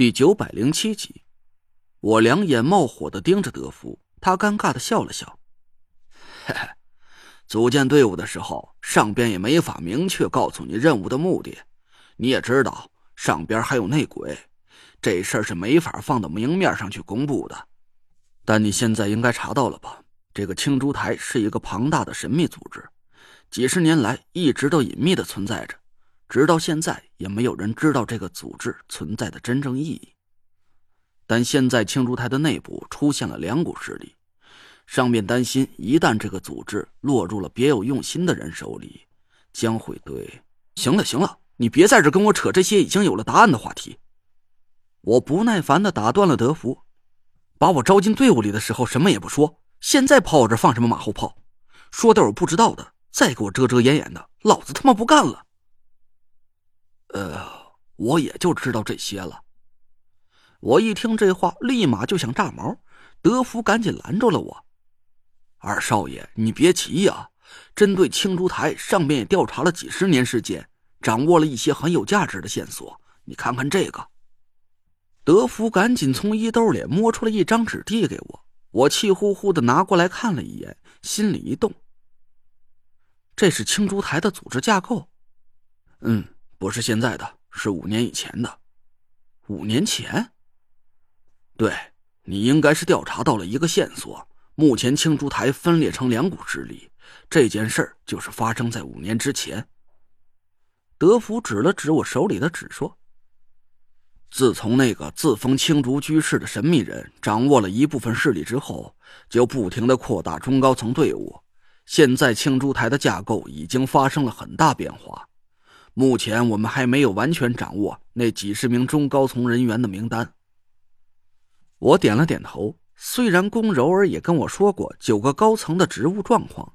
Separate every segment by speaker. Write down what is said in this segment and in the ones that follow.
Speaker 1: 第九百零七集，我两眼冒火的盯着德福，他尴尬的笑了笑：“ 嘿嘿，组建队伍的时候，上边也没法明确告诉你任务的目的。你也知道，上边还有内鬼，这事儿是没法放到明面上去公布的。但你现在应该查到了吧？这个青珠台是一个庞大的神秘组织，几十年来一直都隐秘的存在着。”直到现在也没有人知道这个组织存在的真正意义。但现在青竹台的内部出现了两股势力，上面担心一旦这个组织落入了别有用心的人手里，将会对……行了行了，你别在这跟我扯这些已经有了答案的话题。我不耐烦的打断了德福，把我招进队伍里的时候什么也不说，现在跑我这放什么马后炮？说点我不知道的，再给我遮遮掩掩的，老子他妈不干了！呃，我也就知道这些了。我一听这话，立马就想炸毛。德福赶紧拦住了我：“二少爷，你别急呀！针对青竹台，上面也调查了几十年时间，掌握了一些很有价值的线索。你看看这个。”德福赶紧从衣兜里摸出了一张纸递给我，我气呼呼的拿过来看了一眼，心里一动：“这是青竹台的组织架构。”嗯。不是现在的，是五年以前的。五年前，对你应该是调查到了一个线索。目前青竹台分裂成两股势力，这件事儿就是发生在五年之前。德福指了指我手里的纸，说：“自从那个自封青竹居士的神秘人掌握了一部分势力之后，就不停的扩大中高层队伍。现在青竹台的架构已经发生了很大变化。”目前我们还没有完全掌握那几十名中高层人员的名单。我点了点头。虽然龚柔儿也跟我说过九个高层的职务状况，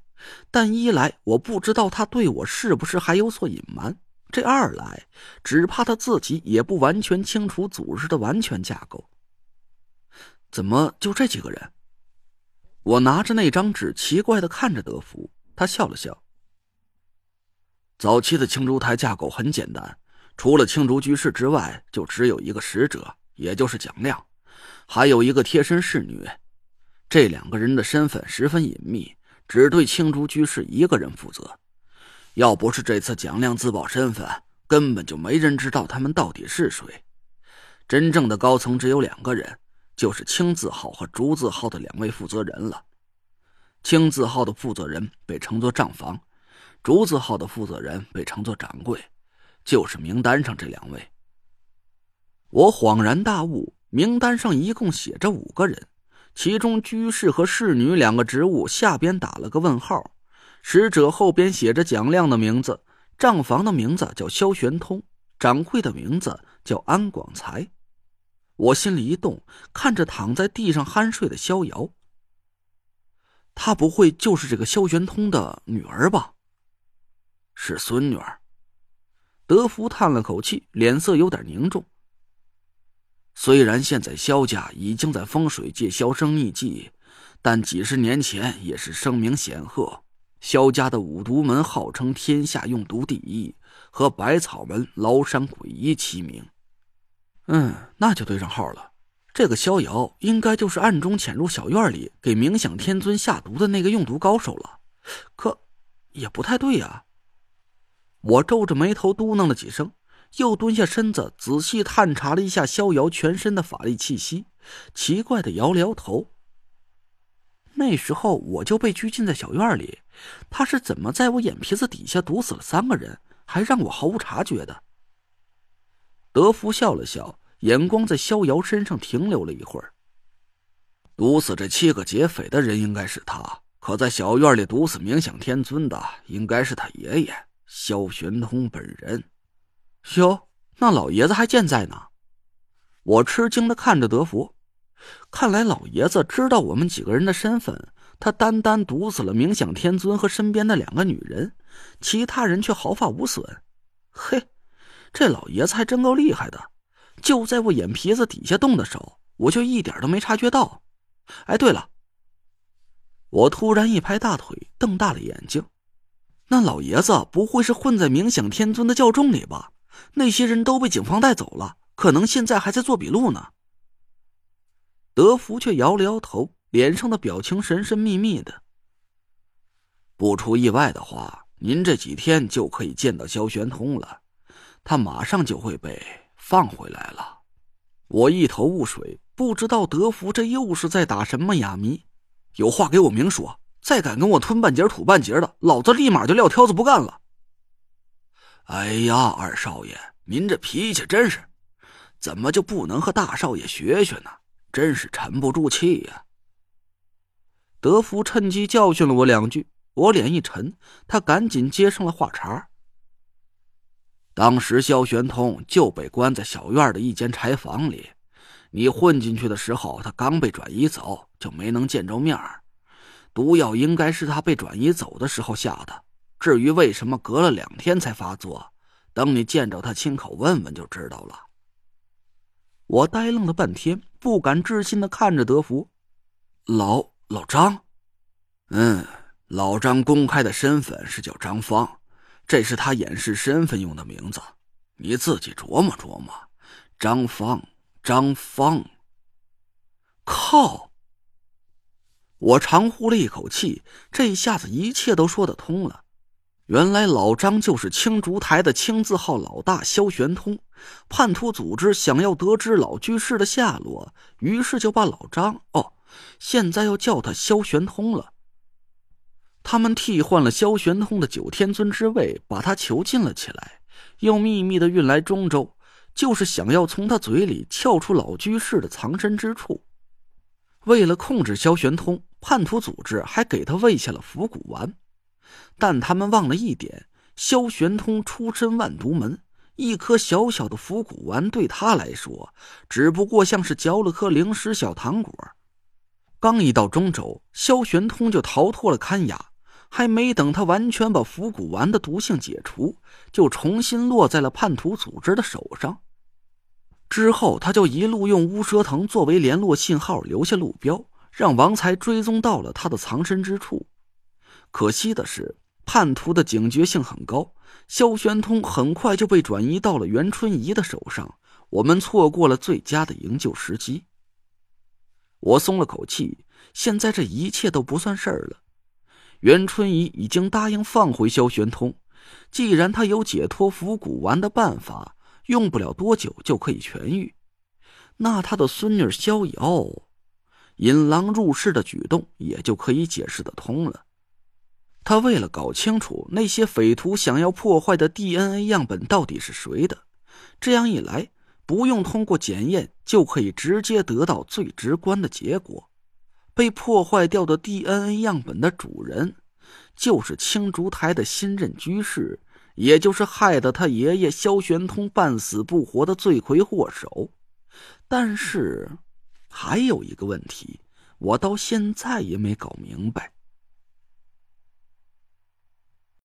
Speaker 1: 但一来我不知道他对我是不是还有所隐瞒；这二来，只怕他自己也不完全清楚组织的完全架构。怎么就这几个人？我拿着那张纸，奇怪的看着德福，他笑了笑。早期的青竹台架构很简单，除了青竹居士之外，就只有一个使者，也就是蒋亮，还有一个贴身侍女。这两个人的身份十分隐秘，只对青竹居士一个人负责。要不是这次蒋亮自曝身份，根本就没人知道他们到底是谁。真正的高层只有两个人，就是青字号和竹字号的两位负责人了。青字号的负责人被称作账房。竹字号的负责人被称作掌柜，就是名单上这两位。我恍然大悟，名单上一共写着五个人，其中居士和侍女两个职务下边打了个问号，使者后边写着蒋亮的名字，账房的名字叫萧玄通，掌柜的名字叫安广才。我心里一动，看着躺在地上酣睡的逍遥，他不会就是这个萧玄通的女儿吧？是孙女儿，德福叹了口气，脸色有点凝重。虽然现在萧家已经在风水界销声匿迹，但几十年前也是声名显赫。萧家的五毒门号称天下用毒第一，和百草门、崂山鬼医齐名。嗯，那就对上号了。这个逍遥应该就是暗中潜入小院里给冥想天尊下毒的那个用毒高手了。可，也不太对呀。我皱着眉头嘟囔了几声，又蹲下身子仔细探查了一下逍遥全身的法力气息，奇怪的摇了摇头。那时候我就被拘禁在小院里，他是怎么在我眼皮子底下毒死了三个人，还让我毫无察觉的？德福笑了笑，眼光在逍遥身上停留了一会儿。毒死这七个劫匪的人应该是他，可在小院里毒死冥想天尊的应该是他爷爷。萧玄通本人，哟，那老爷子还健在呢。我吃惊的看着德福，看来老爷子知道我们几个人的身份。他单单毒死了冥想天尊和身边的两个女人，其他人却毫发无损。嘿，这老爷子还真够厉害的，就在我眼皮子底下动的手，我就一点都没察觉到。哎，对了，我突然一拍大腿，瞪大了眼睛。那老爷子不会是混在冥想天尊的教众里吧？那些人都被警方带走了，可能现在还在做笔录呢。德福却摇了摇头，脸上的表情神神秘秘的。不出意外的话，您这几天就可以见到萧玄通了，他马上就会被放回来了。我一头雾水，不知道德福这又是在打什么哑谜。有话给我明说，再敢跟我吞半截吐半截的，老子立马就撂挑子不干了。哎呀，二少爷，您这脾气真是，怎么就不能和大少爷学学呢？真是沉不住气呀！德福趁机教训了我两句，我脸一沉，他赶紧接上了话茬。当时萧玄通就被关在小院的一间柴房里，你混进去的时候，他刚被转移走，就没能见着面毒药应该是他被转移走的时候下的。至于为什么隔了两天才发作，等你见着他亲口问问就知道了。我呆愣了半天，不敢置信的看着德福，老老张，嗯，老张公开的身份是叫张芳，这是他掩饰身份用的名字，你自己琢磨琢磨。张芳，张芳。靠！我长呼了一口气，这一下子一切都说得通了。原来老张就是青竹台的青字号老大萧玄通，叛徒组织想要得知老居士的下落，于是就把老张哦，现在要叫他萧玄通了。他们替换了萧玄通的九天尊之位，把他囚禁了起来，又秘密的运来中州，就是想要从他嘴里撬出老居士的藏身之处。为了控制萧玄通，叛徒组织还给他喂下了伏骨丸。但他们忘了一点：萧玄通出身万毒门，一颗小小的伏骨丸对他来说，只不过像是嚼了颗零食小糖果。刚一到中州，萧玄通就逃脱了看押，还没等他完全把伏骨丸的毒性解除，就重新落在了叛徒组织的手上。之后，他就一路用乌蛇藤作为联络信号，留下路标，让王才追踪到了他的藏身之处。可惜的是，叛徒的警觉性很高，萧玄通很快就被转移到了袁春怡的手上，我们错过了最佳的营救时机。我松了口气，现在这一切都不算事儿了。袁春怡已经答应放回萧玄通，既然他有解脱伏骨丸的办法，用不了多久就可以痊愈，那他的孙女萧瑶引狼入室的举动也就可以解释得通了。他为了搞清楚那些匪徒想要破坏的 DNA 样本到底是谁的，这样一来，不用通过检验就可以直接得到最直观的结果：被破坏掉的 DNA 样本的主人，就是青竹台的新任居士，也就是害得他爷爷萧玄通半死不活的罪魁祸首。但是，还有一个问题，我到现在也没搞明白。